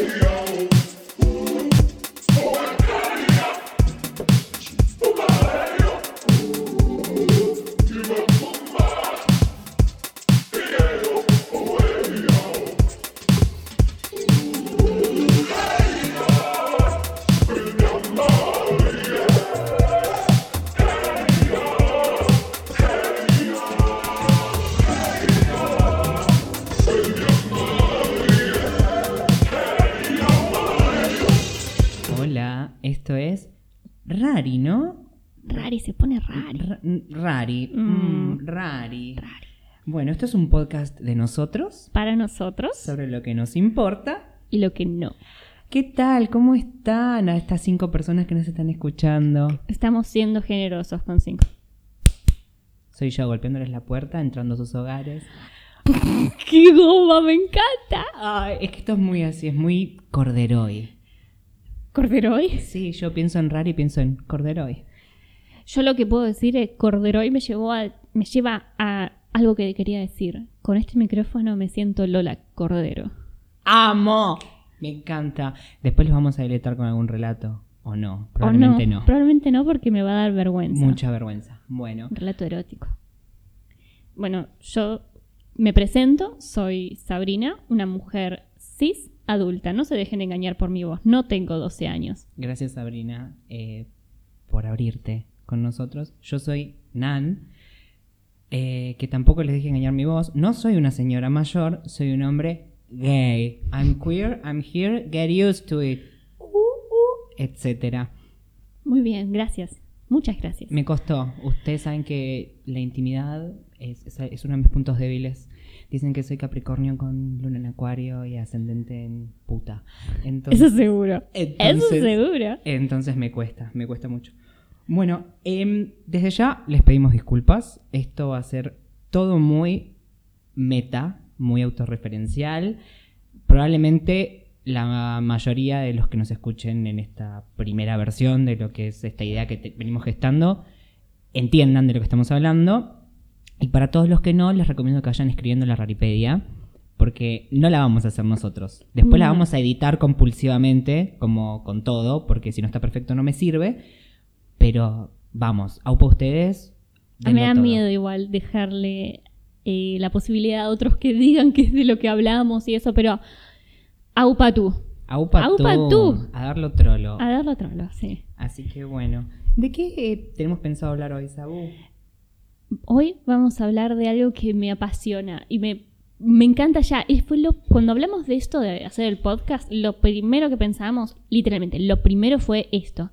Hallelujah. Bueno, esto es un podcast de nosotros Para nosotros sobre lo que nos importa. y lo que no. ¿Qué tal? ¿Cómo están a estas cinco personas que nos están escuchando? Estamos siendo generosos con cinco. Soy yo golpeándoles la puerta, entrando a sus hogares. ¡Qué goma! ¡Me encanta! Ay, es que esto es muy así, es muy corderoy. ¿Corderoy? Sí, yo pienso en Rari y pienso en corderoy. Yo lo que puedo decir es Corderoy me llevó a, me lleva a algo que quería decir. Con este micrófono me siento Lola Cordero. ¡Amo! Me encanta. Después los vamos a deletar con algún relato. ¿O no? ¿O no? Probablemente no. Probablemente no porque me va a dar vergüenza. Mucha vergüenza. Bueno. Relato erótico. Bueno, yo me presento, soy Sabrina, una mujer cis adulta. No se dejen engañar por mi voz, no tengo 12 años. Gracias, Sabrina, eh, por abrirte con nosotros. Yo soy Nan, eh, que tampoco les dije engañar mi voz. No soy una señora mayor, soy un hombre gay. I'm queer, I'm here, get used to it. Uh, uh, etcétera. Muy bien, gracias. Muchas gracias. Me costó. Ustedes saben que la intimidad es, es- es uno de mis puntos débiles. Dicen que soy Capricornio con luna en acuario y ascendente en puta. Entonces, Eso seguro. Eso entonces- seguro. Entonces me cuesta, me cuesta mucho. Bueno, em, desde ya les pedimos disculpas. Esto va a ser todo muy meta, muy autorreferencial. Probablemente la mayoría de los que nos escuchen en esta primera versión de lo que es esta idea que te- venimos gestando entiendan de lo que estamos hablando. Y para todos los que no, les recomiendo que vayan escribiendo en la Raripedia, porque no la vamos a hacer nosotros. Después la vamos a editar compulsivamente, como con todo, porque si no está perfecto no me sirve. Pero vamos, aupa ustedes. A mí me da todo. miedo igual dejarle eh, la posibilidad a otros que digan que es de lo que hablamos y eso, pero aupa tú. Aupa, Aupa tú, tú. A darlo trolo. A darlo otro lado, sí. Así que bueno. ¿De qué eh, tenemos pensado hablar hoy, Sabu? Hoy vamos a hablar de algo que me apasiona y me, me encanta ya. Y fue lo, cuando hablamos de esto de hacer el podcast, lo primero que pensamos, literalmente, lo primero fue esto.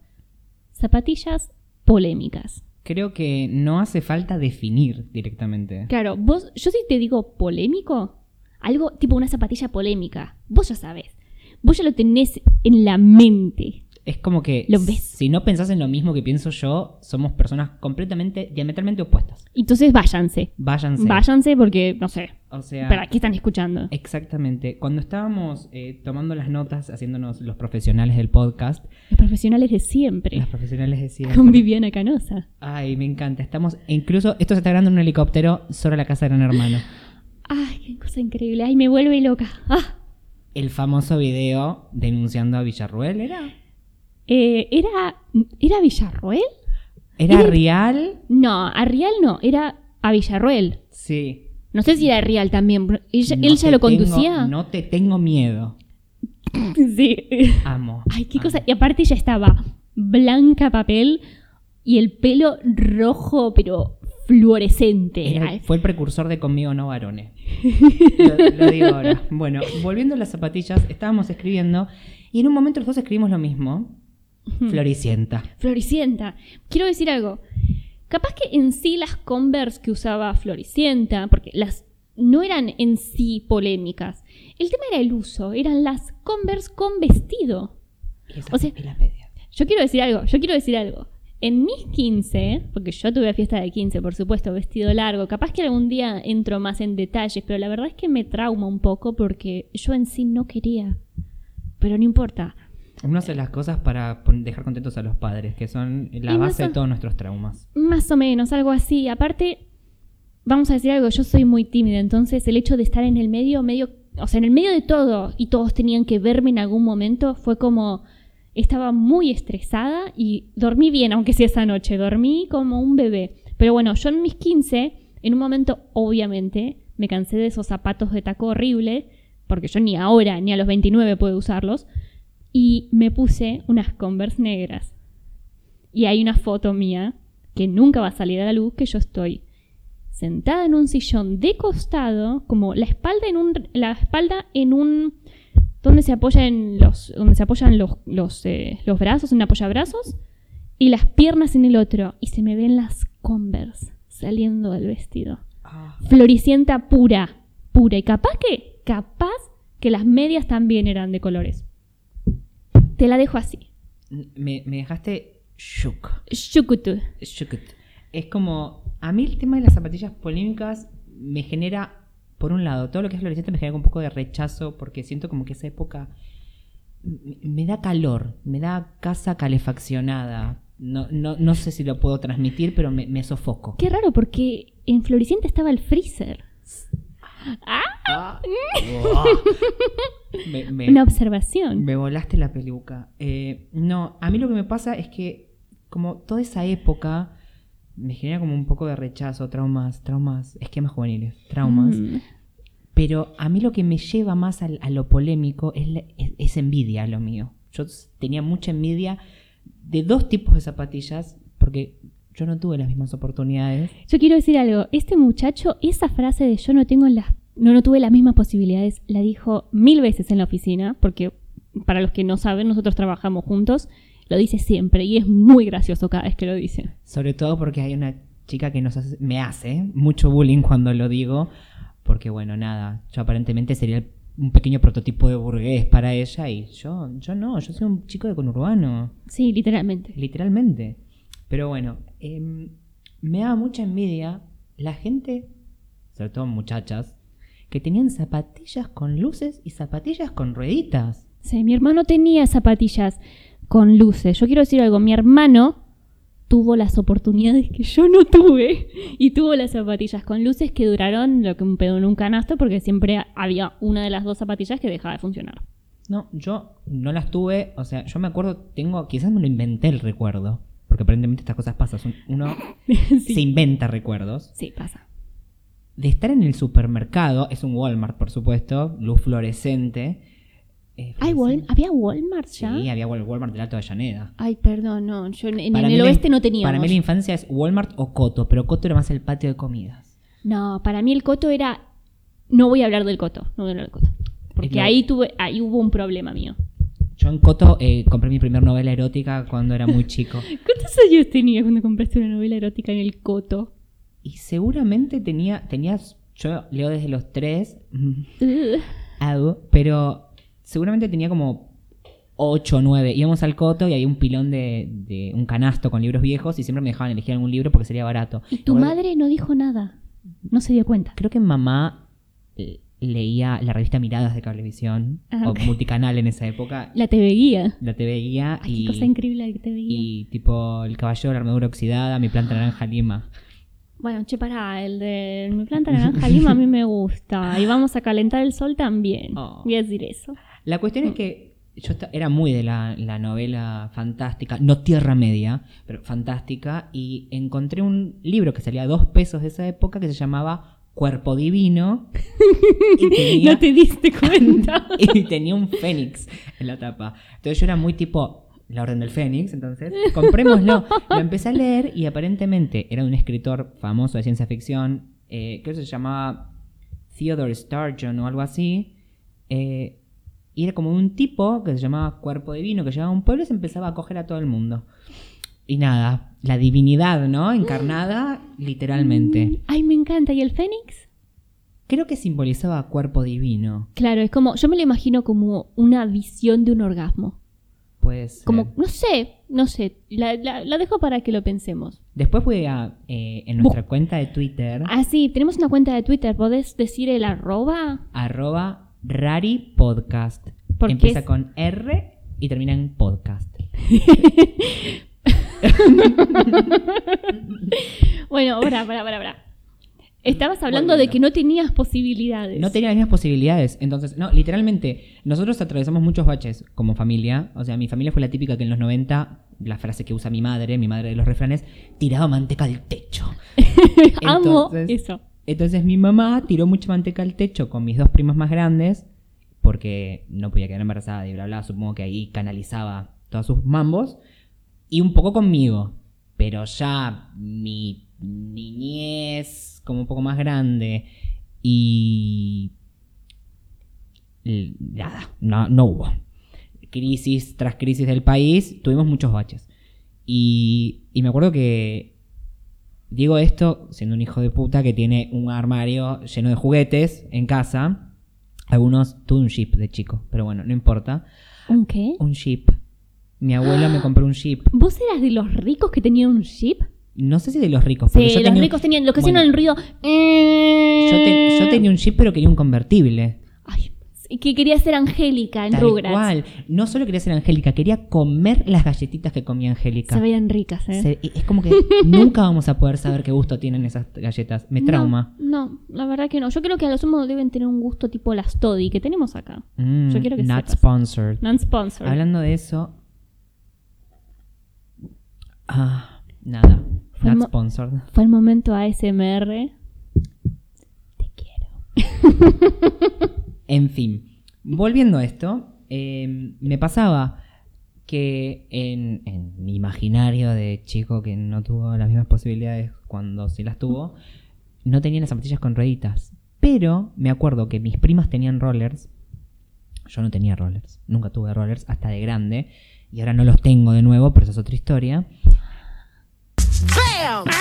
Zapatillas polémicas. Creo que no hace falta definir directamente. Claro, vos, yo si te digo polémico, algo tipo una zapatilla polémica, vos ya sabes. Vos ya lo tenés en la mente. Es como que Lo ves. si no pensás en lo mismo que pienso yo, somos personas completamente, diametralmente opuestas. Entonces váyanse. Váyanse. Váyanse porque, no sé, O sea, ¿para qué están escuchando? exactamente. Cuando estábamos eh, tomando las notas, haciéndonos los profesionales del podcast, Los profesionales de siempre. las profesionales decían... Con Viviana Canosa. Ay, me encanta. Estamos, incluso, esto se está grabando en un helicóptero sobre la casa de Gran Hermano. Ay, qué cosa increíble. Ay, me vuelve loca. Ah, El famoso video denunciando a Villarruel, ¿era? Eh, ¿era, ¿Era Villarroel? ¿Era Era- real? No, a Rial no, era a Villarroel. Sí. No sé si era Rial también. pero ¿Ella- No ¿Él ya lo tengo- conducía? no te tengo miedo. Sí. Amo. Ay, qué amo. cosa. Y aparte ella estaba blanca papel y el pelo rojo, pero fluorescente. Era- fue el precursor de conmigo no varones. lo, lo digo ahora. Bueno, volviendo a las zapatillas, estábamos escribiendo y en un momento los dos escribimos lo mismo. Floricienta. Floricienta. Quiero decir algo. Capaz que en sí las Converse que usaba Floricienta, porque las no eran en sí polémicas. El tema era el uso, eran las Converse con vestido. Y O sea-. Yo quiero decir algo, yo quiero decir algo. En mis 15, porque yo tuve fiesta de 15, por supuesto, vestido largo, capaz que algún día entro más en detalles, pero la verdad es que me trauma un poco porque yo en sí no quería. Pero no importa. Uno hace las cosas para dejar contentos a los padres, que son la Y no base de todos nuestros traumas. Más o menos, algo así. Aparte, vamos a decir algo, yo soy muy tímida, entonces el hecho de estar en el medio, medio o sea, en el medio de todo, y todos tenían que verme en algún momento, fue como, estaba muy estresada y dormí bien, aunque sea esa noche, dormí como un bebé. Pero bueno, yo en mis 15, en un momento, obviamente, me cansé de esos zapatos de taco horrible, porque yo ni ahora, ni a los 29 puedo usarlos, y me puse unas Converse negras. Y hay una foto mía que nunca va a salir a la luz, que yo estoy sentada en un sillón de costado, como la espalda en un, la espalda en un, donde se apoyan los, donde se apoyan los, los, eh, los brazos, en un apoyabrazos, y las piernas en el otro, y se me ven las Converse saliendo del vestido. Ah, Floricienta pura, pura, y capaz que, capaz que las medias también eran de colores. Te la dejo así. me, me dejaste shook. Shukutu. Shooked. Es como. A mí el tema de las zapatillas polémicas me genera. Por un lado, todo lo que es floreciente me genera un poco de rechazo porque siento como que esa época me- da calor, me da casa calefaccionada. No, no, no sé si lo puedo transmitir, pero me, me sofoco. Qué raro, porque en Floricienta estaba el freezer. Ah, Ah, uah. me, me- una observación. Me volaste la peluca. Eh, no, a mí lo que me pasa es que como toda esa época me genera como un poco de rechazo, traumas, traumas, esquemas juveniles, traumas. Mm. Pero a mí lo que me lleva más a, lo polémico es, la- es- es envidia lo mío. Yo tenía mucha envidia de dos tipos de zapatillas porque yo no tuve las mismas oportunidades. Yo quiero decir algo. Este muchacho, esa frase de yo no tengo las, no, no tuve las mismas posibilidades, la dijo mil veces en la oficina, porque para los que no saben, nosotros trabajamos juntos. Lo dice siempre y es muy gracioso cada vez que lo dice. Sobre todo porque hay una chica que nos hace- me hace mucho bullying cuando lo digo. Porque bueno, nada, yo aparentemente sería un pequeño prototipo de burgués para ella y yo, yo no, yo soy un chico de conurbano, Sí, literalmente. literalmente. Pero bueno, em, me da mucha envidia la gente, sobre todo muchachas, que tenían zapatillas con luces y zapatillas con rueditas. Sí, mi hermano tenía zapatillas con luces. Yo quiero decir algo, mi hermano tuvo las oportunidades que yo no tuve y tuvo las zapatillas con luces que duraron lo que un pedo en un canasto porque siempre había una de las dos zapatillas que dejaba de funcionar. No, yo no las tuve, o sea, yo me acuerdo, tengo, quizás me lo inventé el recuerdo, porque aparentemente estas cosas pasan, uno se inventa recuerdos, sí, pasa. De estar en el supermercado, es un Walmart por supuesto, luz fluorescente. eh, Ay, Wal-. ¿Había Walmart ya? Sí, había Wal- Walmart del Alto de Avellaneda. Ay, perdón, no. Yo en, el oeste no teníamos. Para mí la infancia es Walmart o Coto, pero Coto era más el patio de comidas. No, para mí el coto era. No voy a hablar del coto. No voy a hablar del coto. Porque lo- ahí tuve, ahí hubo un problema mío. Yo en Coto eh, compré mi primera novela erótica cuando era muy chico. ¿Cuántos años tenías cuando compraste una novela erótica en el coto? Y seguramente tenía, tenías, yo leo desde los tres, pero seguramente tenía como 8 o 9. Íbamos al coto y había un pilón de, de un canasto con libros viejos y siempre me dejaban elegir algún libro porque sería barato. Y tu madre no dijo nada. No se dio cuenta. Creo que mamá eh, leía la revista Miradas de Cablevisión Ah, o multicanal en esa época. La TV guía. La TV guía Ay, y, qué cosa increíble la TV guía. y tipo El caballero de la armadura oxidada, Mi planta naranja lima. Bueno, che, pará, el de mi planta naranja lima a mí me gusta. Y vamos a calentar el sol también. Oh. Voy a decir eso. La cuestión es que yo era muy de la, la novela fantástica, no Tierra Media, pero fantástica, y encontré un libro que salía a dos pesos de esa época que se llamaba Cuerpo Divino. y, tenía, No te diste cuenta. y tenía un fénix en la tapa. Entonces yo era muy tipo la Orden del Fénix, entonces comprémoslo. Lo empecé a leer y aparentemente era un escritor famoso de ciencia ficción, eh, creo que se llamaba Theodore Sturgeon o algo así. eh, y era como un tipo que se llamaba Cuerpo Divino, que llegaba a un pueblo y se empezaba a coger a todo el mundo. Y nada, la divinidad, ¿no? Encarnada literalmente. Ay, me encanta. ¿Y el Fénix? Creo que simbolizaba Cuerpo Divino. Claro, es como, yo me lo imagino como una visión de un orgasmo. Como, no sé, no sé, la, la- la dejo para que lo pensemos. Después voy a, eh, en nuestra cuenta de Twitter, Ah, sí, tenemos una cuenta de Twitter, ¿podés decir el arroba? arroba Rari Podcast. Porque Empieza es- con R y termina en podcast. Bueno, ahora, para, para, para. Estabas hablando de que no tenías posibilidades. No tenía las mismas posibilidades. Entonces, no, literalmente, nosotros atravesamos muchos baches como familia. O sea, mi familia fue la típica que en los 90, la frase que usa mi madre, mi madre de los refranes, tiraba manteca del techo. Amo Entonces- eso. Entonces mi mamá tiró mucha manteca al techo con mis dos primas más grandes, porque no podía quedar embarazada y bla bla, supongo que ahí canalizaba todos sus mambos, y un poco conmigo, pero ya mi niñez como un poco más grande y... Nada, no, no hubo. Crisis tras crisis del país, tuvimos muchos baches. Y, y me acuerdo que Digo esto siendo un hijo de puta que tiene un armario lleno de juguetes en casa. Algunos tuve un jeep de chico, pero bueno, no importa. ¿Un qué? Un jeep. Mi abuela me compró un jeep. ¿Vos eras de los ricos que tenían un jeep? No sé si de los ricos, Sí, yo los tenía, ricos tenían, los que Bueno, hacían el ruido. eh. yo, te- yo tenía un jeep, pero quería un convertible. Ay, que quería ser Angélica en Tal Rugrats. cual. No solo quería ser Angélica, quería comer las galletitas que comía Angélica. Se veían ricas, ¿eh? Se- es como que nunca vamos a poder saber qué gusto tienen esas galletas. Me trauma. No, no, la verdad que no. Yo creo que a lo sumo deben tener un gusto tipo las Toddy que tenemos acá. Mm, Yo quiero que not sepas. sponsored. Hablando de eso. Ah, nada. Fue Not sponsored. Fue el momento ASMR. Te quiero. En fin. Volviendo a esto. eh, me pasaba que en, en mi imaginario de chico que no tuvo las mismas posibilidades cuando sí las tuvo, no tenía las zapatillas con rueditas. Pero me acuerdo que mis primas tenían rollers. Yo no tenía rollers. Nunca tuve rollers hasta de grande. Y ahora no los tengo de nuevo, pero eso es otra historia.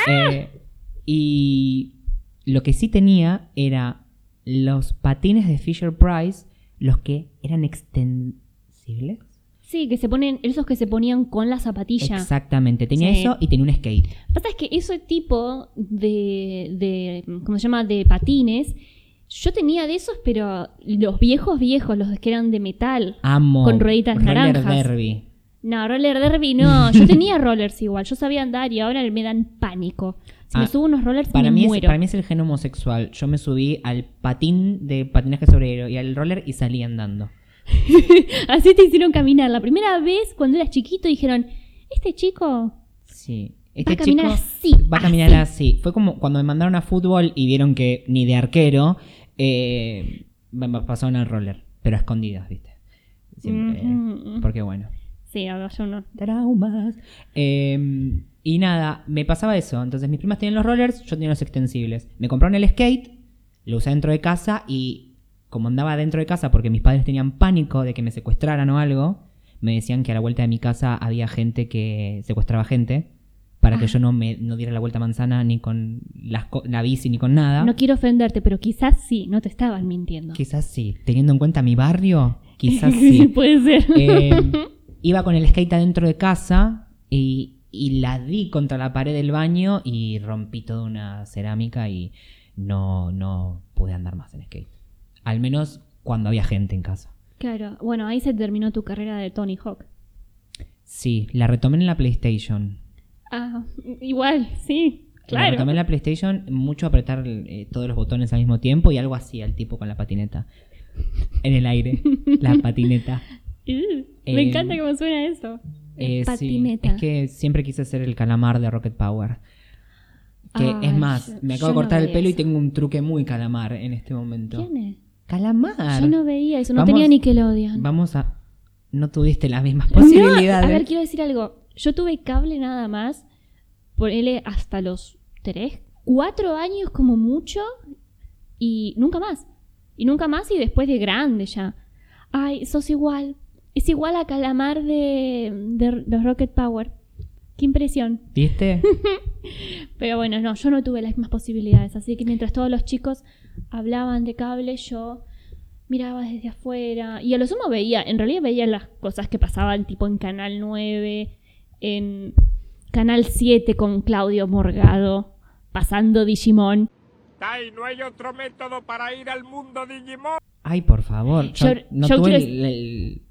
Eh, y lo que sí tenía era los patines de Fisher Price, los que eran extensibles. Sí, que se ponen, esos que se ponían con la zapatilla. Exactamente, tenía Sí. eso y tenía un skate. Pasa es que ese tipo de, de, ¿cómo se llama? De patines, yo tenía de esos, pero los viejos viejos, los que eran de metal. Amo. Con rueditas roller naranjas. derby. No, roller derby no. Yo tenía rollers igual, yo sabía andar y ahora me dan pánico. Si me Ah, subo unos rollers Para me mí, es, muero. para mí es el gen homosexual. Yo me subí al patín de patinaje sobre hielo y al roller y salí andando. Así te hicieron caminar. La primera vez cuando eras chiquito dijeron, este chico Sí. va Este a caminar chico así. va a caminar así. Fue como cuando me mandaron a fútbol y vieron que ni de arquero eh, me pasaron al roller, pero a escondidas, ¿viste? Siempre. Porque bueno. Sí, ahora yo no. Traumas. Eh, y nada, me pasaba eso. Entonces mis primas tenían los rollers, yo tenía los extensibles. Me compraron el skate, lo usé dentro de casa y como andaba dentro de casa porque mis padres tenían pánico de que me secuestraran o algo, me decían que a la vuelta de mi casa había gente que secuestraba gente para que Ah. yo no me no diera la vuelta a manzana ni con las la bici ni con nada. No quiero ofenderte, pero quizás sí, no te estaban mintiendo. Quizás sí, teniendo en cuenta mi barrio, quizás sí. Puede ser. Eh, iba con el skate adentro de casa y, y la di contra la pared del baño y rompí toda una cerámica y no, no pude andar más en skate. Al menos cuando había gente en casa. Claro, bueno, ahí se terminó tu carrera de Tony Hawk. Sí, la retomé en la PlayStation. Ah, igual, sí, La claro. retomé en la PlayStation, mucho apretar eh, todos los botones al mismo tiempo y algo así al tipo con la patineta. En el aire, la patineta. Uh, Eh, me encanta cómo suena eso. Eh, sí, Patineta. Es que siempre quise ser el calamar de Rocket Power. Que Ay, es más, yo- me acabo de no cortar el pelo y tengo un truque muy calamar en este momento. ¿Quién es? Calamar. Yo no veía eso, no Vamos- tenía Nickelodeon. Vamos a. No tuviste las mismas No, posibilidades. a ver, quiero decir algo. Yo tuve cable nada más, por él hasta los 3, 4 años como mucho, y nunca más. Y nunca más y después de grande ya. Ay, sos igual. Es igual a Calamar de, de los Rocket Power. Qué impresión. ¿Viste? Pero bueno, no, yo no tuve las mismas posibilidades. Así que mientras todos los chicos hablaban de cable, yo miraba desde afuera. Y a lo sumo veía, en realidad veía las cosas que pasaban tipo en Canal 9, en Canal 7 con Claudio Morgado, pasando Digimon. Tai, no hay otro método para ir al mundo Digimon. Ay, por favor. Yo, Yo- no yo tuve quiero- el- el-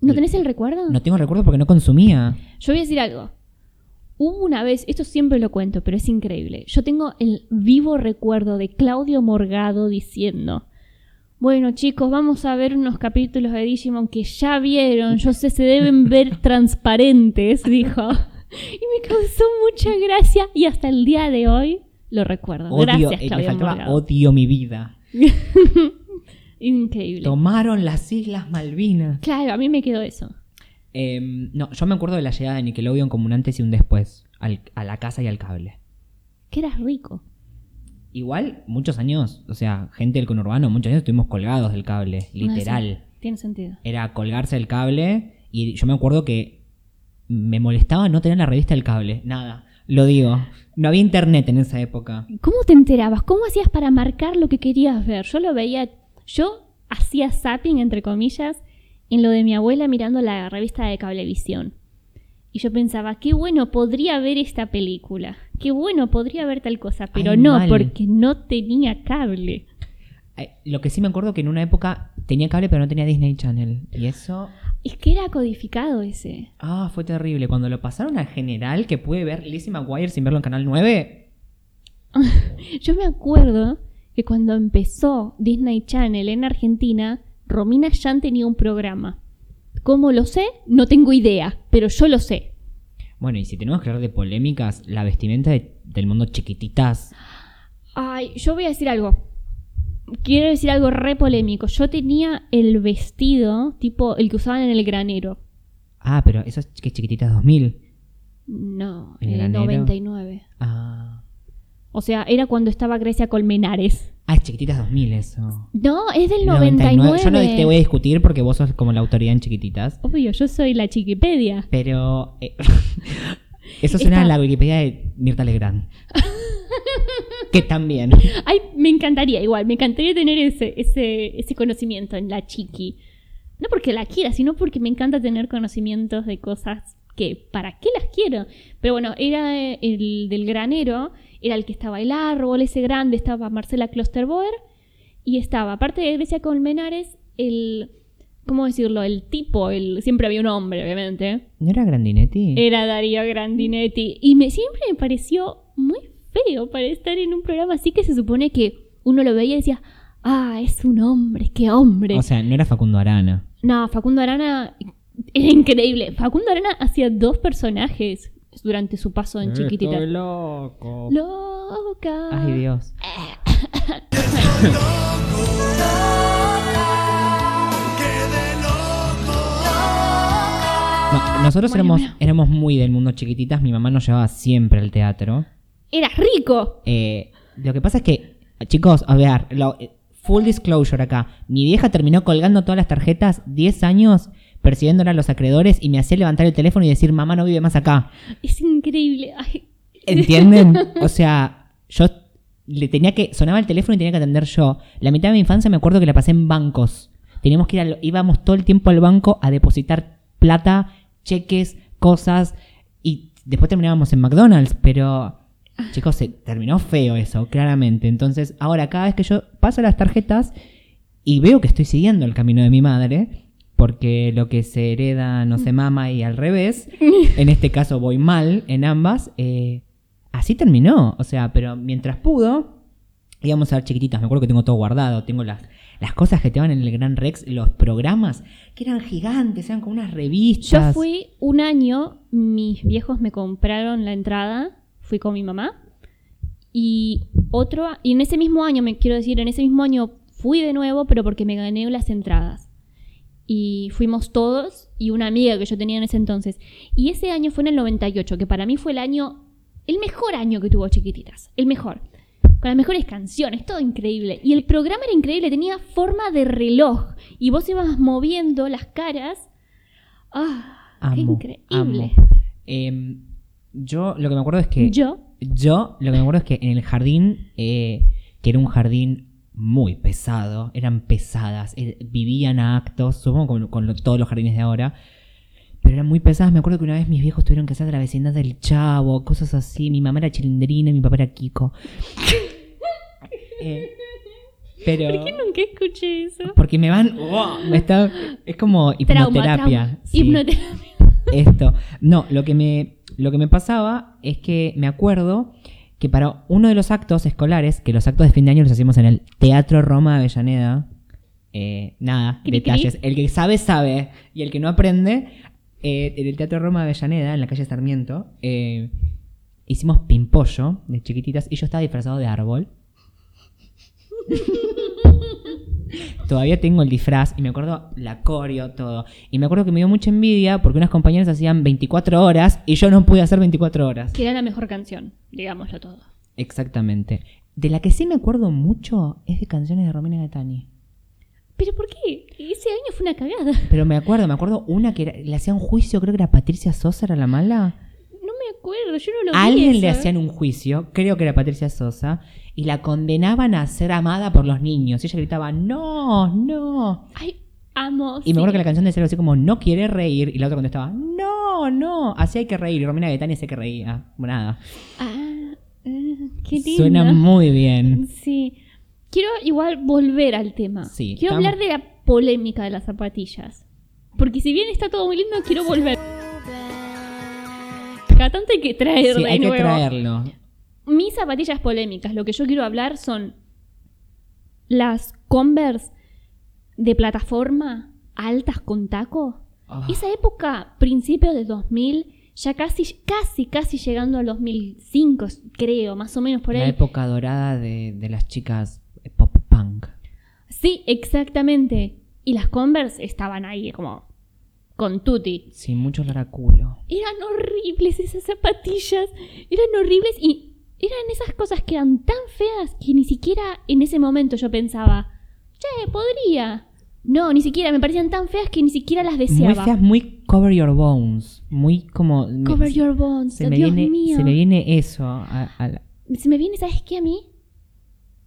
¿No tenés el recuerdo? No tengo recuerdo porque no consumía. Yo voy a decir algo. Hubo una vez, esto siempre lo cuento, pero es increíble. Yo tengo el vivo recuerdo de Claudio Morgado diciendo: Bueno, chicos, vamos a ver unos capítulos de Digimon que ya vieron. Yo sé, se deben ver transparentes, dijo. Y me causó mucha gracia y hasta el día de hoy lo recuerdo. Odio, Gracias, eh, me Claudio faltaba Morgado. odio mi vida. Increíble. Tomaron las Islas Malvinas. Claro, a mí me quedó eso. Em, no, yo me acuerdo de la llegada de Nickelodeon como un antes y un después al- a la casa y al cable. Que eras rico. Igual, muchos años, o sea, gente del conurbano, muchos años estuvimos colgados del cable, literal. Ah, sí, tiene sentido. Era colgarse del cable y yo me acuerdo que me molestaba no tener la revista del cable, nada. Lo digo, no había internet en esa época. ¿Cómo te enterabas? ¿Cómo hacías para marcar lo que querías ver? Yo lo veía, yo hacía zapping, entre comillas, en lo de mi abuela mirando la revista de Cablevisión. Y yo pensaba, qué bueno, podría ver esta película. Qué bueno, podría ver tal cosa. Pero Ay, no, mal. porque no tenía cable. Eh, Lo que sí me acuerdo que en una época tenía cable pero no tenía Disney Channel. Y eso, Es que era codificado ese. ah, fue terrible. Cuando lo pasaron al general que pude ver Lizzie McGuire sin verlo en Canal 9, Yo me acuerdo que cuando empezó Disney Channel en Argentina, Romina Yan tenía un programa. ¿Cómo lo sé? No tengo idea, pero yo lo sé. Bueno, y si tenemos que hablar de polémicas, la vestimenta de- del mundo chiquititas. Ay, yo voy a decir algo. Quiero decir algo re polémico. Yo tenía el vestido tipo el que usaban en el granero. Ah, pero eso es que chiquititas 2000. No, ¿El el granero? 99. Ah. O sea, era cuando estaba Grecia Colmenares. Ah, es chiquititas 2000 eso. No, es del 99. Yo no te voy a discutir porque vos sos como la autoridad en chiquititas. Obvio, yo soy la chiquipedia. Pero. eh, eso suena a la Wikipedia de Mirta Legrand. que también. Ay, me encantaría, igual, me encantaría tener ese, ese, ese conocimiento en la chiqui. No porque la quiera, sino porque me encanta tener conocimientos de cosas que, ¿para qué las quiero? Pero bueno, era el del granero, era el que estaba el árbol ese grande, estaba Marcela Klosterboer, y estaba, aparte de Grecia Colmenares, el, ¿cómo decirlo? El tipo, el, siempre había un hombre, obviamente, ¿No era Grandinetti? era Darío Grandinetti. Y me, siempre me pareció muy feo para estar en un programa así que se supone que uno lo veía y decía, ah, es un hombre, qué hombre. O sea, no era Facundo Arana. no, Facundo Arana era increíble. Facundo Arana hacía dos personajes durante su paso en Chiquitita. Estoy loco. Loca. Ay, Dios. No, nosotros Bueno, éramos, éramos muy del mundo chiquititas. Mi mamá nos llevaba siempre al teatro. Era rico. Eh, lo que pasa es que, chicos, a ver, lo- eh, full disclosure acá. Mi vieja terminó colgando todas las tarjetas 10 años persiguiéndola a los acreedores y me hacía levantar el teléfono y decir, mamá no vive más acá. Es increíble. Ay, ¿Entienden? O sea, yo le tenía que. Sonaba el teléfono y tenía que atender yo. La mitad de mi infancia me acuerdo que la pasé en bancos. Teníamos que ir al- íbamos todo el tiempo al banco a depositar plata, cheques, cosas. Y después terminábamos en McDonald's. Pero. Chicos, se terminó feo eso, claramente. Entonces, ahora cada vez que yo paso las tarjetas y veo que estoy siguiendo el camino de mi madre, porque lo que se hereda no se mama y al revés, en este caso voy mal en ambas, eh, así terminó. O sea, pero mientras pudo, íbamos a ver chiquititas. Me acuerdo que tengo todo guardado. Tengo las, las cosas que te van en el Gran Rex, los programas, que eran gigantes, eran como unas Yo revistas. fui un año, mis viejos me compraron la entrada, fui con mi mamá. Y otro, y en ese mismo año, me quiero decir, en ese mismo año fui de nuevo, pero porque me gané las entradas. Y fuimos todos y una amiga que yo tenía en ese entonces. Y ese año fue en el 98, que para mí fue el año, el mejor año que tuvo Chiquititas, el mejor. Con las mejores canciones, todo increíble. Y el programa era increíble, tenía forma de reloj. Y vos ibas moviendo las caras. ¡Ah! ¡Qué increíble! amo. Em, yo lo que me acuerdo es que. Yo, Yo lo que me acuerdo es que en el jardín, eh, que era un jardín muy pesado, eran pesadas, eh, vivían a actos, supongo con, con lo- todos los jardines de ahora, pero eran muy pesadas. Me acuerdo que una vez mis viejos tuvieron que hacer de la vecindad del Chavo, cosas así. Mi mamá era chilindrina y mi papá era Kiko. Eh, pero... ¿por qué nunca escuché eso? Porque me van... ¡oh! me está, es como Trauma, hipnoterapia. trauma. sí Hipnoterapia. esto. No, lo que me lo que me pasaba es que me acuerdo que para uno de los actos escolares, que los actos de fin de año los hacíamos en el Teatro Roma de Avellaneda, eh, nada, Cri, cri. detalles. El que sabe, sabe. Y el que no aprende, eh, en el Teatro Roma de Avellaneda, en la calle Sarmiento, eh, hicimos pimpollo de chiquititas y yo estaba disfrazado de árbol. Todavía tengo el disfraz y me acuerdo la coreo, todo. Y me acuerdo que me dio mucha envidia porque unas compañeras hacían 24 horas y yo no pude hacer 24 horas. Que era la mejor canción, digámoslo todo. Exactamente. De la que sí me acuerdo mucho es de canciones de Romina Gaetani. ¿Pero por qué? Ese año fue una cagada. Pero me acuerdo, me acuerdo una que era- le hacía un juicio, creo que era Patricia Sosa, era la mala. No me acuerdo, yo no lo A vi. alguien eso, le hacían un juicio, creo que era Patricia Sosa, y la condenaban a ser amada por los niños. Y ella gritaba, no, no. Ay, amo. Y me acuerdo que la canción decía algo así como, no quiere reír, y la otra contestaba, no, no, así hay que reír. Y Romina Gaetani hacía que reía. Nada. Ah, ah, qué lindo. Suena muy bien. Sí. Quiero igual volver al tema. Sí, quiero hablar de la polémica de las zapatillas. Porque si bien está todo muy lindo, quiero volver. Cada tanto hay que traer Sí, de hay que traerlo. Mis zapatillas polémicas, lo que yo quiero hablar son las Converse de plataforma altas con taco. Ah, Esa época, principios de 2000, ya casi, casi, casi llegando al 2005, creo, más o menos por la ahí. época dorada de, de las chicas pop punk. Sí, exactamente. Y las Converse estaban ahí como con tutti. Sin mucho olor a culo. Eran horribles esas zapatillas. Eran horribles y eran esas cosas que eran tan feas que ni siquiera en ese momento yo pensaba, che, podría. No, ni siquiera, me parecían tan feas que ni siquiera las Muy deseaba. feas, muy cover your bones. Muy como. me- Cover your bones, se me, Dios viene, mío. se me viene eso. a- a la- Se me viene, ¿sabes qué a mí?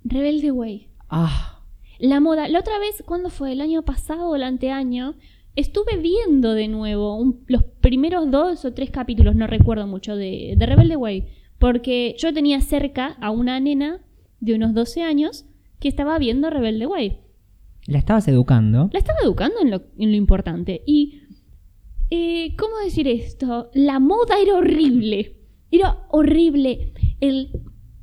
Rebelde Way. ah, La moda. La otra vez, ¿cuándo fue? ¿El año pasado o el anteaño? Estuve viendo de nuevo un- los primeros dos o tres capítulos, no recuerdo mucho, de, de Rebelde Way. Porque yo tenía cerca a una nena de unos 12 años que estaba viendo Rebelde Way. la estabas educando. La estaba educando en lo, en lo importante. Y, eh, ¿cómo decir esto? La moda era horrible. Era horrible. El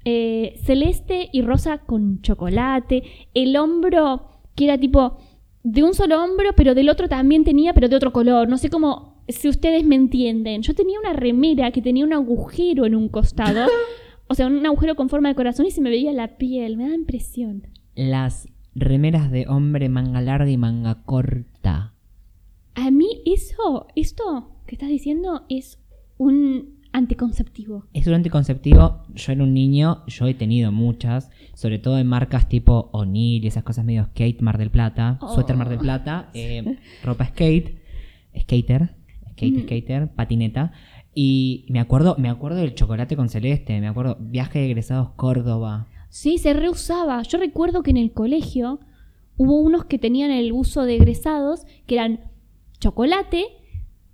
eh, celeste y rosa con chocolate. El hombro que era tipo de un solo hombro, pero del otro también tenía, pero de otro color. No sé cómo, si ustedes me entienden. Yo tenía una remera que tenía un agujero en un costado. o sea, un agujero con forma de corazón y se me veía la piel. Me da impresión. Las remeras de hombre manga larga y manga corta. A mí eso, esto que estás diciendo es un anticonceptivo. Es un anticonceptivo. Yo era un niño, yo he tenido muchas, sobre todo en marcas tipo O'Neill y esas cosas medio skate Mar del Plata, Oh. suéter Mar del Plata, eh, ropa skate, skater, skate, Mm. skater, patineta. Y me acuerdo, me acuerdo del chocolate con celeste, me acuerdo viaje de egresados Córdoba. Sí, se reusaba. Yo recuerdo que en el colegio hubo unos que tenían el uso de egresados que eran chocolate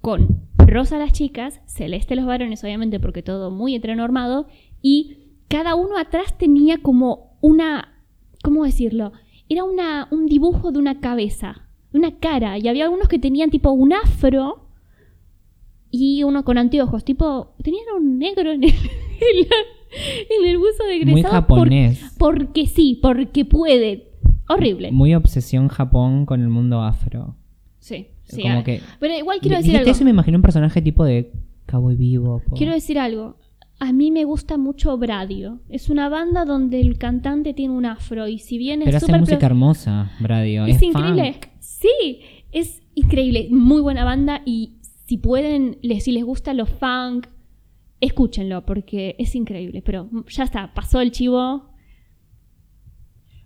con rosa las chicas, celeste los varones, obviamente, porque todo muy heteronormado, y cada uno atrás tenía como una, ¿cómo decirlo? Era una, un dibujo de una cabeza, una cara, y había algunos que tenían tipo un afro y uno con anteojos, tipo, tenían un negro en el, en la- en el buzo de Muy egresado por- japonés. porque sí, porque puede. Horrible. Muy obsesión Japón con el mundo afro. Sí, sí. Como a- que- Pero igual quiero decir algo. eso me imaginé un personaje tipo de Cowboy Vivo. po. Quiero decir algo. A mí me gusta mucho Bradio. Es una banda donde el cantante tiene un afro y si bien es Pero hace súper música hermosa, Bradio. es Es, increíble. funk. Sí, es increíble. Muy buena banda y si pueden, les- si les gusta los funk, escúchenlo porque es increíble. Pero ya está, pasó el chivo.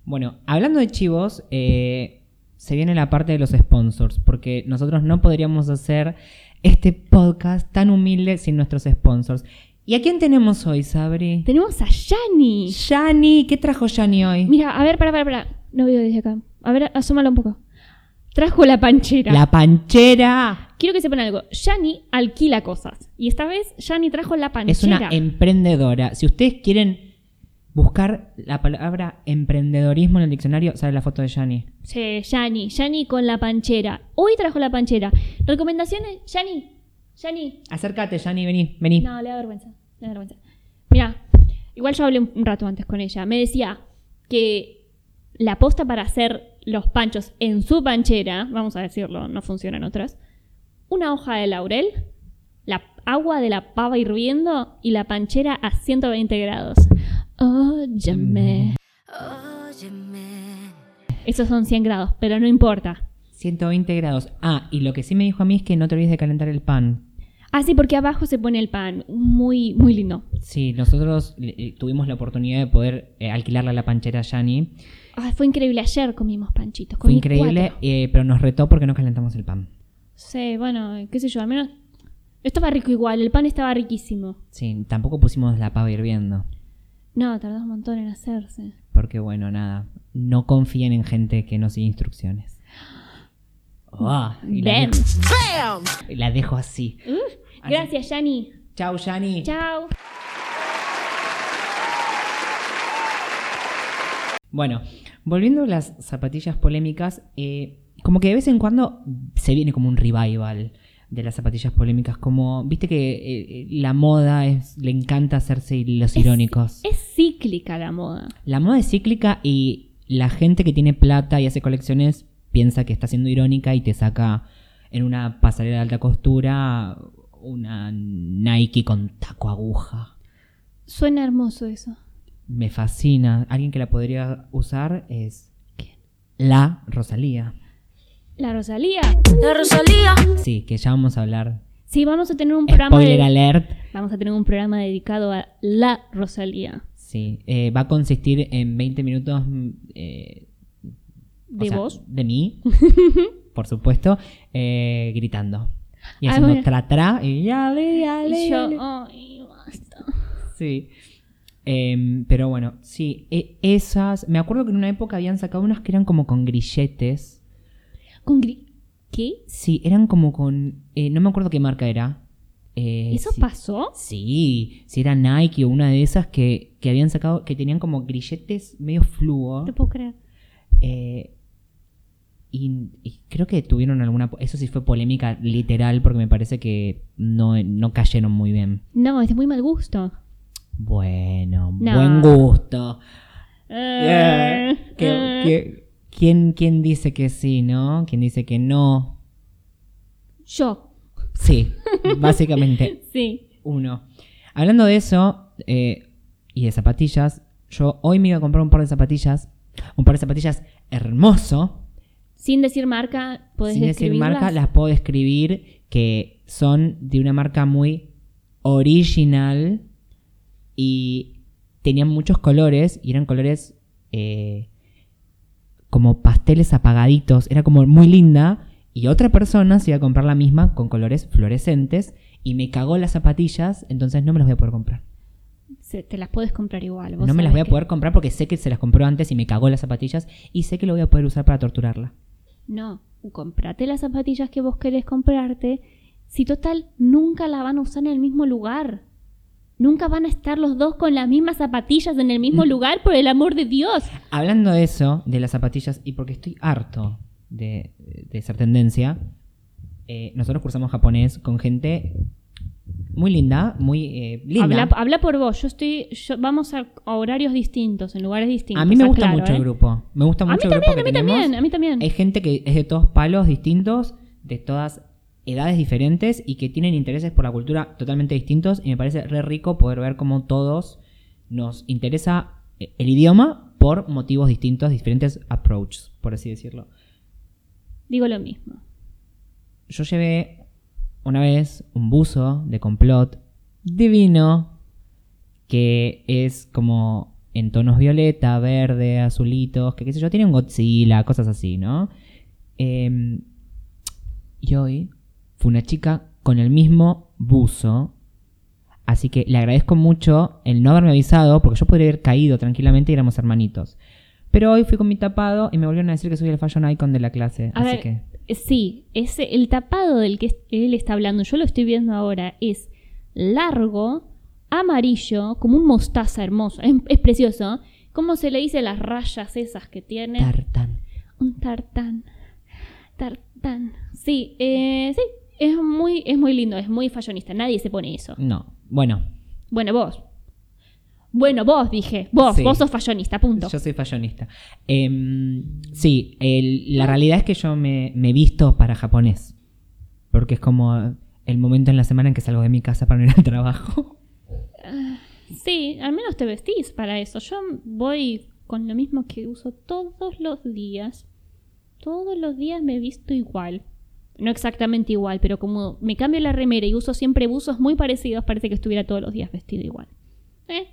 Bueno, hablando de chivos, eh, se viene la parte de los sponsors, porque nosotros no podríamos hacer este podcast tan humilde sin nuestros sponsors. ¿Y a quién tenemos hoy, Sabri? Tenemos a Yani. Yani, ¿qué trajo Yani hoy? Mira, a ver, para, para, para. No veo desde acá. A ver, asómalo un poco. Trajo la panchera. La panchera. Quiero que sepan algo. Yani alquila cosas. Y esta vez Yani trajo la panchera. Es una emprendedora. Si ustedes quieren buscar la palabra emprendedorismo en el diccionario, sale la foto de Yani. Sí, Yani. Yani con la panchera. Hoy trajo la panchera. Recomendaciones, Yani. Yani. Acércate, Yani, vení, vení. No, le da vergüenza. Le da vergüenza. Mira, igual yo hablé un rato antes con ella. Me decía que la posta para hacer los panchos en su panchera, vamos a decirlo, no funciona en otras, una hoja de laurel, la agua de la pava hirviendo y la panchera a 120 grados. Óyeme. Esos son 100 grados, pero no importa. 120 grados. Ah, y lo que sí me dijo a mí es que no te olvides de calentar el pan. Ah, sí, porque abajo se pone el pan. Muy, muy lindo. Sí, nosotros eh, tuvimos la oportunidad de poder eh, alquilarle a la panchera a Yani. Ah, fue increíble. Ayer comimos panchitos. Fue increíble, eh, pero nos retó porque no calentamos el pan. Sí, bueno, qué sé yo, al menos estaba rico igual, el pan estaba riquísimo. Sí, tampoco pusimos la pava hirviendo. No, tardó un montón en hacerse. Porque bueno, nada. No confíen en gente que no sigue instrucciones. Ah, y la, Ven. dejo, y la dejo así. Gracias, Yani. Chau, Yani. Chao. Bueno, volviendo a las zapatillas polémicas, eh, como que de vez en cuando se viene como un revival de las zapatillas polémicas, como, viste que eh, la moda es, le encanta hacerse los irónicos. Es cíclica la moda. La moda es cíclica y la gente que tiene plata y hace colecciones piensa que está siendo irónica y te saca en una pasarela de alta costura una Nike con taco aguja. Suena hermoso eso. Me fascina. Alguien que la podría usar es la Rosalía. La Rosalía. La Rosalía. Sí, que ya vamos a hablar. Sí, vamos a tener un programa Spoiler de- alert. Vamos a tener un programa dedicado a la Rosalía. Sí, eh, va a consistir en 20 minutos mm, eh, o ¿De sea, vos? De mí, por supuesto, eh, gritando. Y Ah, haciendo bueno. tra tra y yale, Y yo, yale. ay, basta. Sí. Em, pero bueno, sí, e- esas. Me acuerdo que en una época habían sacado unas que eran como con grilletes. Con gri- ¿Qué? Sí, eran como con. eh, no me acuerdo qué marca era. Eh, ¿Eso sí. pasó? Sí, si era Nike o una de esas que, que habían sacado, que tenían como grilletes medio fluo. No te puedo creer. Eh, y, y creo que tuvieron alguna... Eso sí fue polémica literal porque me parece que no, no cayeron muy bien. No, es de muy mal gusto. Bueno, No. buen gusto. Eh, ¿Qué- eh. qué- quién, quién dice que sí, no? ¿Quién dice que no? Yo, Sí, básicamente sí. uno. Hablando de eso eh, y de zapatillas, yo hoy me iba a comprar un par de zapatillas. Un par de zapatillas hermoso. Sin decir marca, puedes Sin decir marca, las puedo describir que son de una marca muy original y tenían muchos colores y eran colores eh, como pasteles apagaditos. Era como muy linda y otra persona se iba a comprar la misma con colores fluorescentes y me cagó las zapatillas, entonces no me las voy a poder comprar. Se- te las puedes comprar igual. vos No me las voy a que- poder comprar porque sé que se las compró antes y me cagó las zapatillas y sé que lo voy a poder usar para torturarla. No, comprate las zapatillas que vos querés comprarte. Si total, nunca la van a usar en el mismo lugar. Nunca van a estar los dos con las mismas zapatillas en el mismo Mm. lugar, por el amor de Dios. Hablando de eso, de las zapatillas, y porque estoy harto de, de ser tendencia, eh, nosotros cursamos japonés con gente muy linda, muy eh, linda. Habla, habla por vos. Yo estoy. yo- vamos a, a horarios distintos, en lugares distintos. a mí me gusta mucho ¿eh? el grupo. Me gusta A mí mucho el también, grupo a mí tenemos. también, a mí también. Hay gente que es de todos palos distintos, de todas edades diferentes y que tienen intereses por la cultura totalmente distintos. Y me parece re rico poder ver cómo todos nos interesa eh, el idioma por motivos distintos, diferentes approaches, por así decirlo. Digo lo mismo. Yo llevé una vez un buzo de complot divino que es como en tonos violeta, verde, azulitos, que qué sé yo, tiene un Godzilla, cosas así, ¿no? Em, y hoy fue una chica con el mismo buzo. Así que le agradezco mucho el no haberme avisado, porque yo podría haber caído tranquilamente y éramos hermanitos. Pero hoy fui con mi tapado y me volvieron a decir que soy el fashion icon de la clase. A así ver, que. sí, ese, el tapado del que él está hablando, yo lo estoy viendo ahora, es largo, amarillo, como un mostaza hermoso. Es, es precioso. ¿Cómo se le dice las rayas esas que tiene? Tartán. Un tartán. Tartán. Sí, eh, sí. Es muy, es muy lindo, es muy fashionista. Nadie se pone eso. No. Bueno, Bueno, vos. Bueno, vos, dije. Vos, Sí. vos sos fashionista, punto. yo soy fashionista. Em, sí, el- la realidad es que yo me, me visto para japonés. Porque es como el momento en la semana en que salgo de mi casa para ir al trabajo. Sí, al menos te vestís para eso. Yo voy con lo mismo que uso todos los días. Todos los días me visto igual. No exactamente igual, pero como me cambio la remera y uso siempre buzos muy parecidos, parece que estuviera todos los días vestido igual. ¿Eh?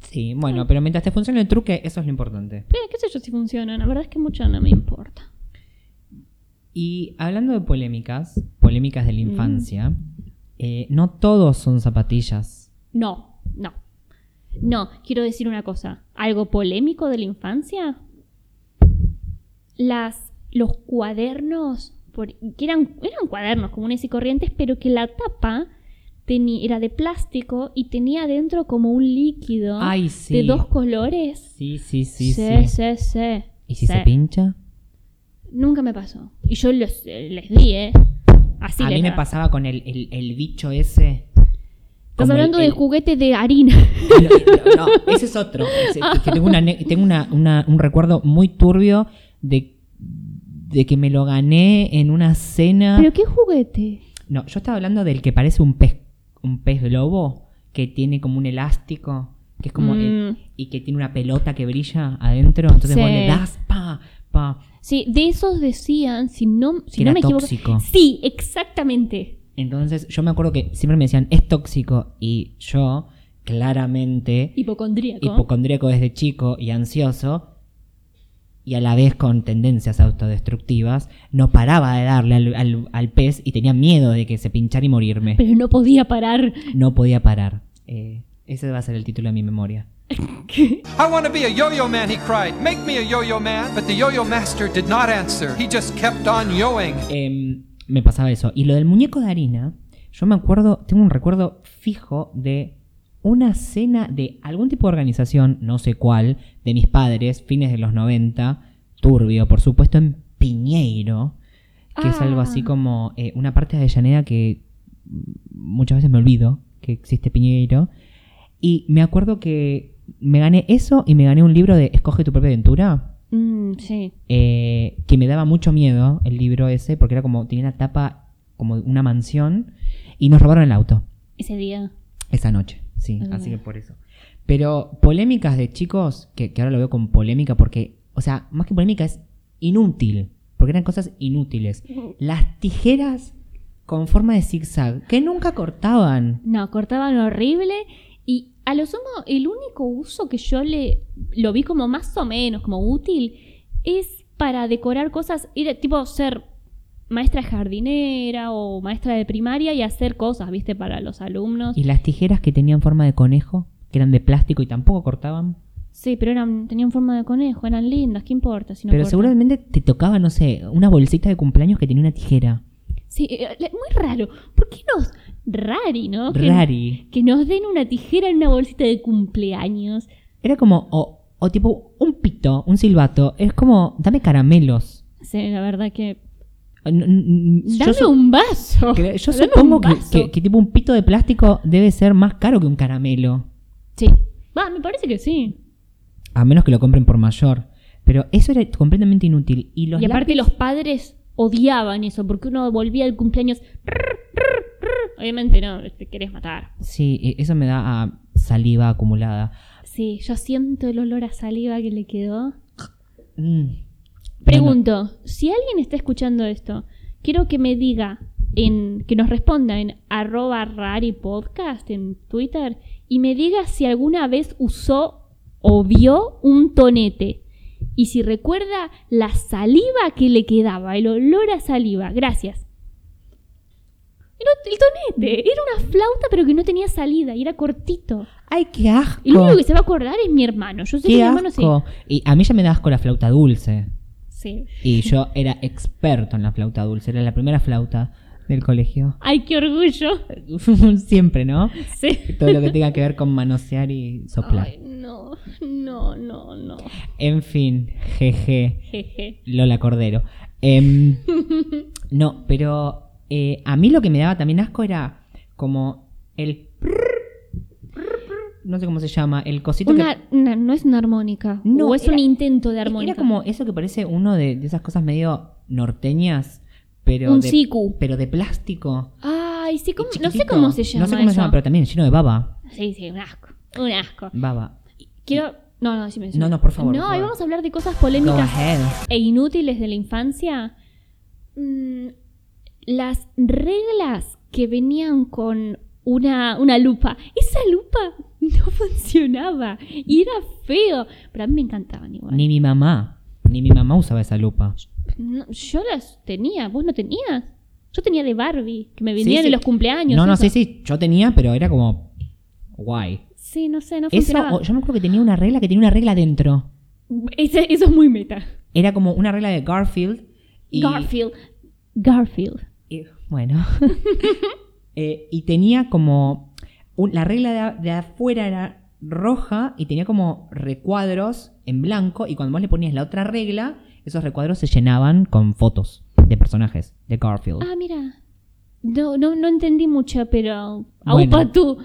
Sí, bueno, pero mientras te funcione el truque, eso es lo importante. ¿Qué sé yo si funciona? La verdad es que mucho no me importa. Y hablando de polémicas, polémicas de la infancia, eh, no todos son zapatillas. No, no. No, quiero decir una cosa. ¿Algo polémico de la infancia? Las, los cuadernos, por- que eran, eran cuadernos comunes y corrientes, pero que la tapa teni- era de plástico y tenía adentro como un líquido Ay, sí. de dos colores. Sí, sí, sí, sí, sí. sí, sí. ¿Y si Sí. se pincha? Nunca me pasó. Y yo les, les di, ¿eh? Así a mí me pasaba con el, el- el bicho ese. Estás el- hablando el- de juguete de harina. No, no, ese es otro. Es- es que tengo, una, tengo una- una- un recuerdo muy turbio de, de que me lo gané en una cena. ¿Pero qué juguete? No, yo estaba hablando del que parece un pez, un pez globo, que tiene como un elástico, que es como el- Mm. y que tiene una pelota que brilla adentro. Entonces vos Sí. le das pa, pa. Sí, de esos decían, si no, si Que no era me equivoco. tóxico. Sí, exactamente. Entonces yo me acuerdo que siempre me decían, es tóxico. Y yo, claramente, Hipocondríaco. hipocondríaco desde chico y ansioso, y a la vez con tendencias autodestructivas, no paraba de darle al, al- al pez y tenía miedo de que se pinchara y morirme. Pero no podía parar. No podía parar. Eh, ese va a ser el título de mi memoria. I want to be a yo-yo man, he cried. Make me a yo-yo man. But the yo-yo master did not answer. He just kept on yoing. Em, me pasaba eso. Y lo del muñeco de harina, yo me acuerdo, tengo un recuerdo fijo de una cena de algún tipo de organización, no sé cuál, de mis padres, fines de los 90, turbio, por supuesto, en Piñeiro, que es algo así Ah. como eh, una parte de Avellaneda que muchas veces me olvido que existe Piñeiro. Y me acuerdo que me gané eso y me gané un libro de Escoge tu propia aventura. Mm, sí. eh, que me daba mucho miedo el libro ese, porque era como, tenía una tapa como una mansión, y nos robaron el auto Ese día. esa noche, sí, así que por eso. Pero polémicas de chicos, que, que ahora lo veo como polémica, porque, o sea, más que polémica es inútil, porque eran cosas inútiles. Las tijeras con forma de zigzag, que nunca cortaban. No, cortaban horrible. Y a lo sumo, el único uso que yo le lo vi como más o menos, como útil, es para decorar cosas. Era tipo ser maestra jardinera o maestra de primaria y hacer cosas, ¿viste? Para los alumnos. Y las tijeras que tenían forma de conejo, que eran de plástico y tampoco cortaban. Sí, pero eran, tenían forma de conejo, eran lindas, ¿qué importa si no Pero cortan? seguramente te tocaba, no sé, una bolsita de cumpleaños que tenía una tijera. Sí, eh, muy raro. ¿Por qué nos... Rari, ¿no? Que- Rari. Que nos den una tijera en una bolsita de cumpleaños. Era como, o, o tipo un pito, un silbato. Es como, dame caramelos. Sí, la verdad que... Yo Dame su- un vaso. Yo Dame supongo que, que- que tipo un pito de plástico debe ser más caro que un caramelo. Sí. Va, me parece que sí. A menos que lo compren por mayor. Pero eso era completamente inútil. Y los y aparte lápiz- los padres odiaban eso, porque uno volvía al cumpleaños... Obviamente no, te querés matar. Sí, e- eso me da a saliva acumulada. Sí, yo siento el olor a saliva que le quedó. Mm. Pregunto, si alguien está escuchando esto, quiero que me diga, en, que nos responda en arroba raripodcast en Twitter y me diga si alguna vez usó o vio un tonete. Y si recuerda la saliva que le quedaba, el olor a saliva. Gracias. El, tonete, era una flauta pero que no tenía salida y era cortito. ¡Ay, qué asco! El único que se va a acordar es mi hermano. Yo sé que ¡Qué mi hermano sí. Y a mí ya me da asco la flauta dulce. Sí. Y yo era experto en la flauta dulce. Era la primera flauta del colegio. Ay, qué orgullo. Siempre, ¿no? Sí. Todo lo que tenga que ver con manosear y soplar. Ay, no, no, no, no. En fin, jeje. Jeje. Lola Cordero. Em, no, pero Eh, a mí lo que me daba también asco era como el... No sé cómo se llama, el cosito Una, que... una- no es una armónica. No, o es era- un intento de armónica. Era como eso que parece uno de, de esas cosas medio norteñas, pero un de, siku. pero de plástico. Ay, sí, ¿cómo- y no sé cómo se llama No sé cómo eso. se llama, pero también lleno de baba. Sí, sí, un asco. Un asco. Baba. Quiero... No, no, decime, decime. No, no, por favor, No, por hoy favor. vamos a hablar de cosas polémicas e inútiles de la infancia. Mm, las reglas que venían con una, una lupa. Esa lupa no funcionaba y era feo. Pero a mí me encantaban igual. Ni mi mamá. Ni mi mamá usaba esa lupa. No, yo las tenía, vos no tenías. Yo tenía de Barbie, que me Sí, venían sí. en los cumpleaños. No, no, eso. sí, sí. Yo tenía, pero era como. Guay. Sí, no sé, no Eso, funcionaba. o- yo me acuerdo que tenía una regla que tenía una regla dentro. Ese- eso es muy meta. Era como una regla de Garfield. Y, Garfield. Garfield. y- bueno. Eh, y tenía como. un- la regla de, afuera era roja y tenía como recuadros en blanco. Y cuando vos le ponías la otra regla, esos recuadros se llenaban con fotos de personajes de Garfield. Ah, mira. No, no, no entendí mucho, pero. Bueno. Aupa tú.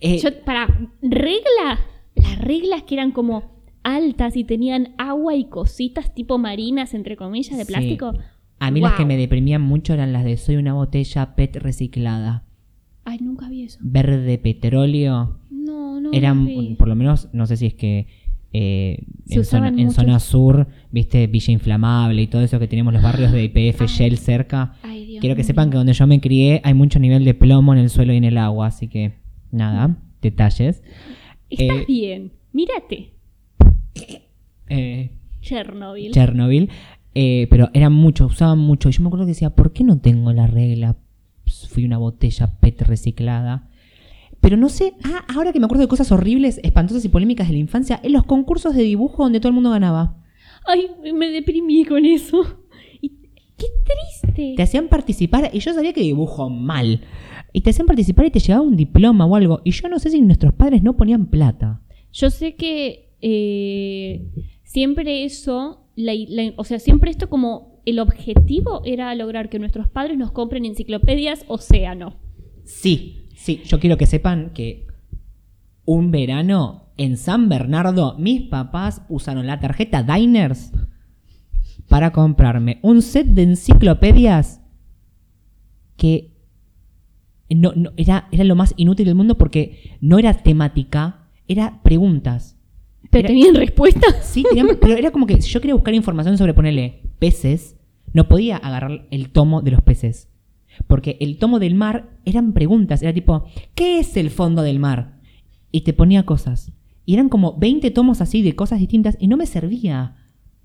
Eh, Yo, para. Regla. Las reglas que eran como altas y tenían agua y cositas tipo marinas, entre comillas, de Sí. plástico. A mí las que me deprimían mucho eran las de soy una botella PET reciclada. Ay, nunca vi eso. Verde petróleo. No, no. eran, vi. por lo menos, no sé si es que eh, en, zona, en mucho. zona sur, viste, Villa Inflamable y todo eso que teníamos los barrios de IPF. Shell cerca. Ay, Dios Quiero que sepan que donde yo me crié hay mucho nivel de plomo en el suelo y en el agua, así que nada, detalles. Estás eh, bien. Mírate. Eh, Chernobyl. Chernobyl. Eh, pero eran mucho, usaban mucho. Y yo me acuerdo que decía, ¿por qué no tengo la regla? Fui una botella PET reciclada. Pero no sé, ah, ahora que me acuerdo de cosas horribles, espantosas y polémicas de la infancia, en los concursos de dibujo donde todo el mundo ganaba. Ay, me deprimí con eso. Y- qué triste. Te hacían participar y yo sabía que dibujo mal. Y te hacían participar y te llegaba un diploma o algo. Y yo no sé si nuestros padres no ponían plata. Yo sé que eh, siempre eso, la- la- o sea, siempre esto como el objetivo era lograr que nuestros padres nos compren enciclopedias Océano. Sí, sí, yo quiero que sepan que un verano en San Bernardo mis papás usaron la tarjeta Diners para comprarme un set de enciclopedias que no, no- era, era lo más inútil del mundo porque no era temática, era preguntas. ¿Pero Era- tenían respuestas? Sí, tenían- pero era como que si yo quería buscar información sobre ponerle peces, no podía agarrar el tomo de los peces. Porque el tomo del mar eran preguntas, era tipo, ¿qué es el fondo del mar? Y te ponía cosas. Y eran como 20 tomos así de cosas distintas y no me servía.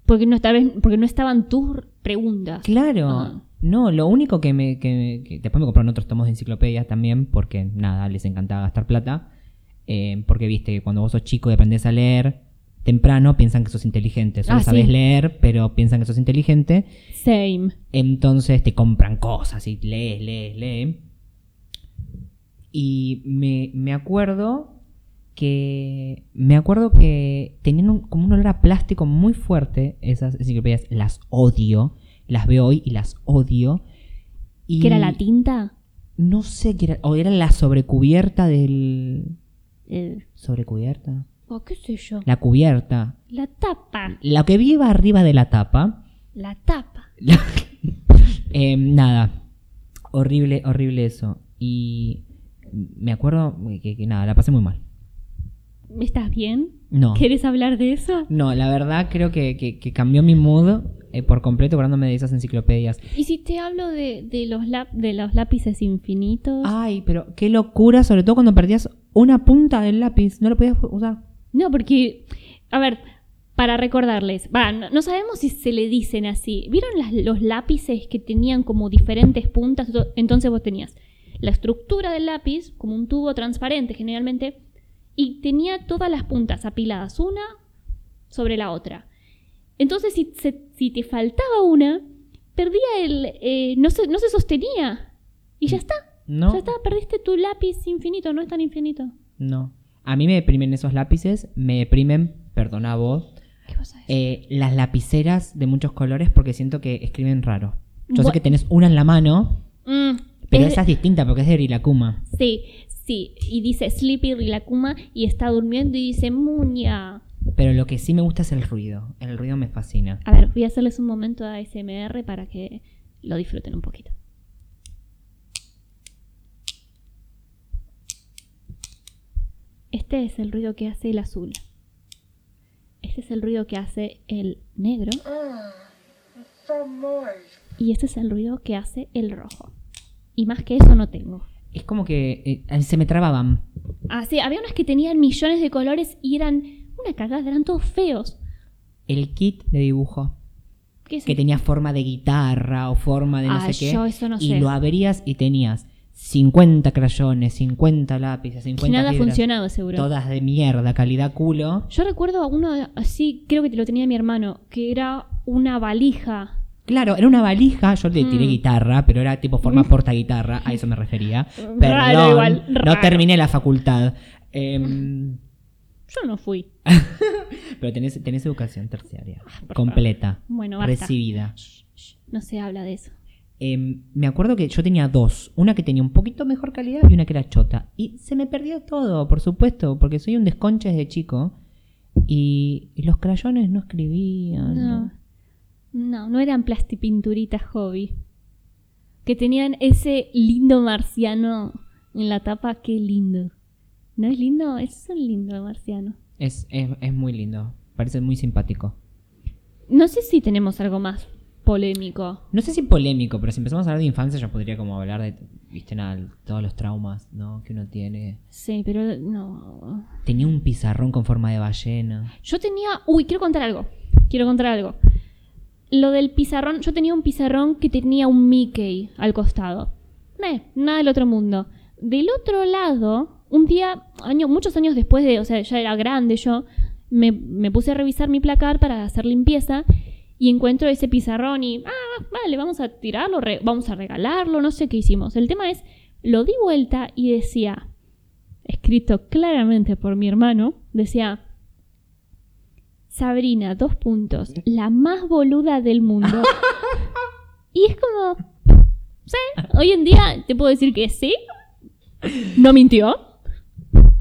Porque no, estaban, porque no estaban tus preguntas. Claro. Ah. No, lo único que me... Que, que- después me compraron otros tomos de enciclopedias también, porque nada, les encantaba gastar plata. Eh, porque viste que cuando vos sos chico y aprendés a leer temprano, piensan que sos inteligente. Solo Ah, sí. sabés leer, pero piensan que sos inteligente. Same. Entonces te compran cosas y lees, lees, lees. Y me, me acuerdo que. Me acuerdo que tenían un- como un olor a plástico muy fuerte esas enciclopedias. Las odio. Las veo hoy y las odio. Y ¿Que era la tinta? No sé qué era. O era la sobrecubierta del. Eh, ¿Sobrecubierta? oh, qué sé yo. La cubierta. La tapa. Lo que viva arriba de la tapa. La tapa. Eh, nada. Horrible, horrible eso. Y me acuerdo que, que nada, la pasé muy mal. ¿Estás bien? No. ¿Quieres hablar de eso? No, la verdad creo que, que- que cambió mi mood eh, por completo acordándome de esas enciclopedias. ¿Y si te hablo de, de los, lap- de los lápices infinitos? Ay, pero qué locura, sobre todo cuando perdías una punta del lápiz. No lo podías usar. No, porque, a ver, para recordarles, va, no, no sabemos si se le dicen así. ¿Vieron las- los lápices que tenían como diferentes puntas? To- Entonces vos tenías la estructura del lápiz, como un tubo transparente generalmente, y tenía todas las puntas apiladas una sobre la otra. Entonces, si, se- si te faltaba una, perdía el... eh, no, se, no se sostenía. Y ya está. No. Ya está, perdiste tu lápiz infinito, no es tan infinito. No. A mí me deprimen esos lápices. Me deprimen, perdona vos, ¿Qué eh, las lapiceras de muchos colores porque siento que escriben raro. Yo sé que tenés una en la mano Mm, Pero es- esa es distinta porque es de Rilakuma. Sí, sí. Y dice Sleepy Rilakuma y está durmiendo y dice Muña. Pero lo que sí me gusta es el ruido. El ruido me fascina. A ver, voy a hacerles un momento de ASMR para que lo disfruten un poquito. Este es el ruido que hace el azul. Este es el ruido que hace el negro. Y este es el ruido que hace el rojo. Y más que eso no tengo. Es como que eh, se me trababan. Ah, sí, había unas que tenían millones de colores y eran una cagada, eran todos feos. El kit de dibujo. ¿Qué es Que tenía forma de guitarra o forma de no Ah, sé qué. yo eso no y sé. lo abrías y tenías 50 crayones, 50 lápices, Que 50 nada fibras, funcionaba seguro. Todas de mierda, calidad culo. Yo recuerdo a uno así, creo que te lo tenía mi hermano, que era una valija. Claro, era una valija, yo le tiré Mm. guitarra, pero era tipo forma porta guitarra, a eso me refería. Raro Perdón, igual, no terminé la facultad. Em, Yo no fui. pero tenés, tenés educación terciaria, Ah, completa, Bueno, basta. recibida. Shh, shh, no se habla de eso. Em, me acuerdo que yo tenía dos, una que tenía un poquito mejor calidad y una que era chota. Y se me perdió todo, por supuesto, porque soy un desconche desde chico. Y, y los crayones no escribían. No. No, no eran plastipinturitas hobby. Que tenían ese lindo marciano en la tapa, qué lindo. ¿No es lindo? Es un lindo marciano. Es, es, es muy lindo, parece muy simpático. No sé si tenemos algo más polémico. No sé si polémico, pero si empezamos a hablar de infancia, yo podría como hablar de, viste, nada, todos los traumas, ¿no? Que uno tiene. Sí, pero no. Tenía un pizarrón con forma de ballena. Yo tenía. Uy, quiero contar algo. Quiero contar algo. Lo del pizarrón. Yo tenía un pizarrón que tenía un Mickey al costado. Eh, nada del otro mundo. Del otro lado, un día, año, muchos años después de. O sea, ya era grande yo. Me, me puse a revisar mi placar para hacer limpieza. Y encuentro ese pizarrón y. Ah, vale, vamos a tirarlo, re- vamos a regalarlo. No sé qué hicimos. El tema es. Lo di vuelta y decía. Escrito claramente por mi hermano. Decía. Sabrina, dos puntos. La más boluda del mundo. y es como. Sí, hoy en día te puedo decir que sí. No mintió.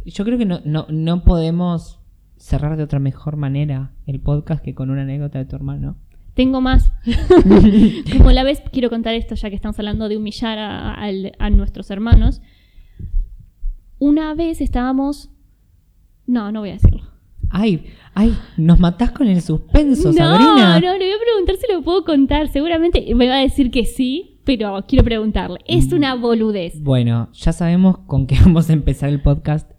Yo creo que no, no, no podemos cerrar de otra mejor manera el podcast que con una anécdota de tu hermano. Tengo más. Como la vez, quiero contar esto ya que estamos hablando de humillar a, nuestros hermanos. Una vez estábamos. No, no voy a decirlo. Ay, ay, nos matás con el suspenso, no, Sabrina. no, le voy a preguntar si lo puedo contar. Seguramente me va a decir que sí, pero quiero preguntarle. Mm. Es una boludez. Bueno, ya sabemos con qué vamos a empezar el podcast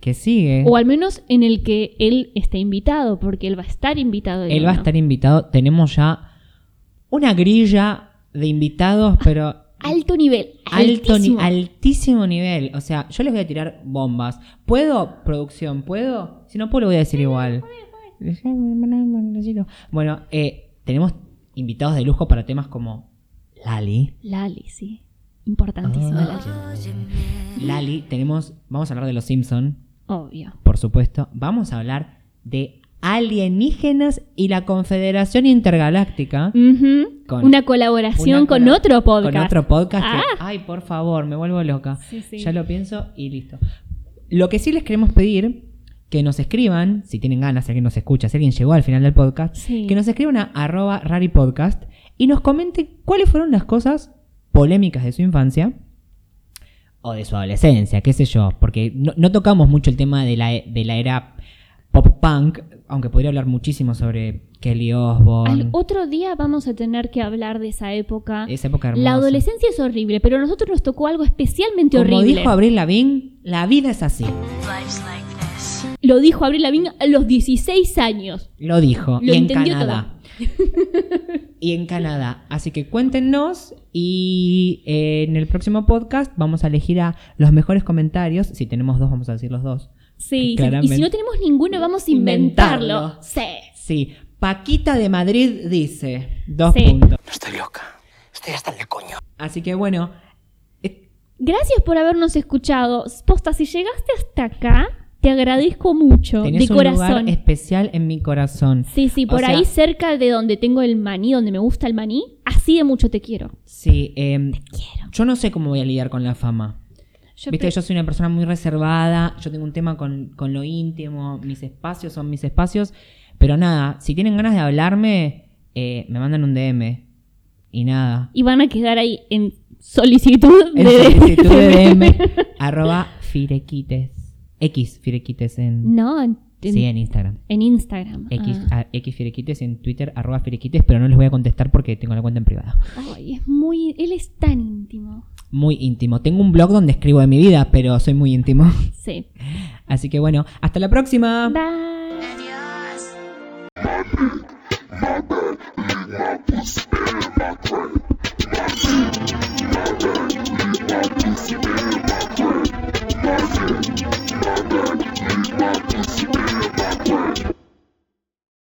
que sigue. O al menos en el que él esté invitado, porque él va a estar invitado. Él va a estar invitado. Tenemos ya una grilla de invitados, pero Alto nivel. alto ni- altísimo. altísimo nivel. O sea, yo les voy a tirar bombas. ¿Puedo, producción? ¿Puedo? Si no puedo, lo voy a decir igual. Bueno, eh, tenemos invitados de lujo para temas como Lali. Lali, sí. Importantísima Ah. Lali. Lali, tenemos. Vamos a hablar de los Simpson, Obvio. por supuesto. Vamos a hablar de alienígenas y la Confederación Intergaláctica. Con- una colaboración Una con otro podcast. Con otro podcast. que- Ah. ay, por favor, me vuelvo loca. Sí, sí. Ya lo pienso y listo. Lo que sí les queremos pedir, que nos escriban, si tienen ganas, si alguien nos escucha, si alguien llegó al final del podcast, Sí. que nos escriban a arroba raripodcast y nos comenten cuáles fueron las cosas polémicas de su infancia o de su adolescencia, qué sé yo, porque no, no tocamos mucho el tema de la, e- de la era pop punk, aunque podría hablar muchísimo sobre Kelly Osbourne, Al otro día vamos a tener que hablar de esa época. esa época hermosa. La adolescencia es horrible, pero a nosotros nos tocó algo especialmente Como horrible. dijo Abril Lavigne, la vida es así. Lo dijo Abril Lavigne a los 16 años. Lo dijo. Lo y en entendió Canadá. y en Canadá. Así que cuéntenos y eh, en el próximo podcast vamos a elegir a los mejores comentarios. Si tenemos dos, vamos a decir los dos. Sí, sí. y si no tenemos ninguno, vamos a inventarlo. Inventarlo. Sí. Sí. Paquita de Madrid dice. Dos Sí. puntos. No estoy loca. Estoy hasta el coño. Así que bueno. eh, Gracias por habernos escuchado. Posta, si llegaste hasta acá, Te agradezco mucho, Tenés de un lugar especial en mi corazón. Sí, sí, O por sea- ahí cerca de donde tengo el maní, donde me gusta el maní, así de mucho te quiero. Sí, em, Quiero. yo no sé cómo voy a lidiar con la fama. Yo Viste, yo soy una persona muy reservada, yo tengo un tema con, con lo íntimo, mis espacios son mis espacios, pero nada, si tienen ganas de hablarme, eh, me mandan un DM y nada. Y van a quedar ahí en solicitud En de solicitud de DM, arroba firequites, X firequites en, No, en, sí, en Instagram. en Instagram. X, Ah. a- X firequites en Twitter, arroba firequites, pero no les voy a contestar porque tengo la cuenta en privado. Ay, es muy. Él es tan íntimo. Muy íntimo. Tengo un blog donde escribo de mi vida, pero soy muy íntimo. Sí. Así que bueno, hasta la próxima. Bye. backward. Use my pussy, bend backward.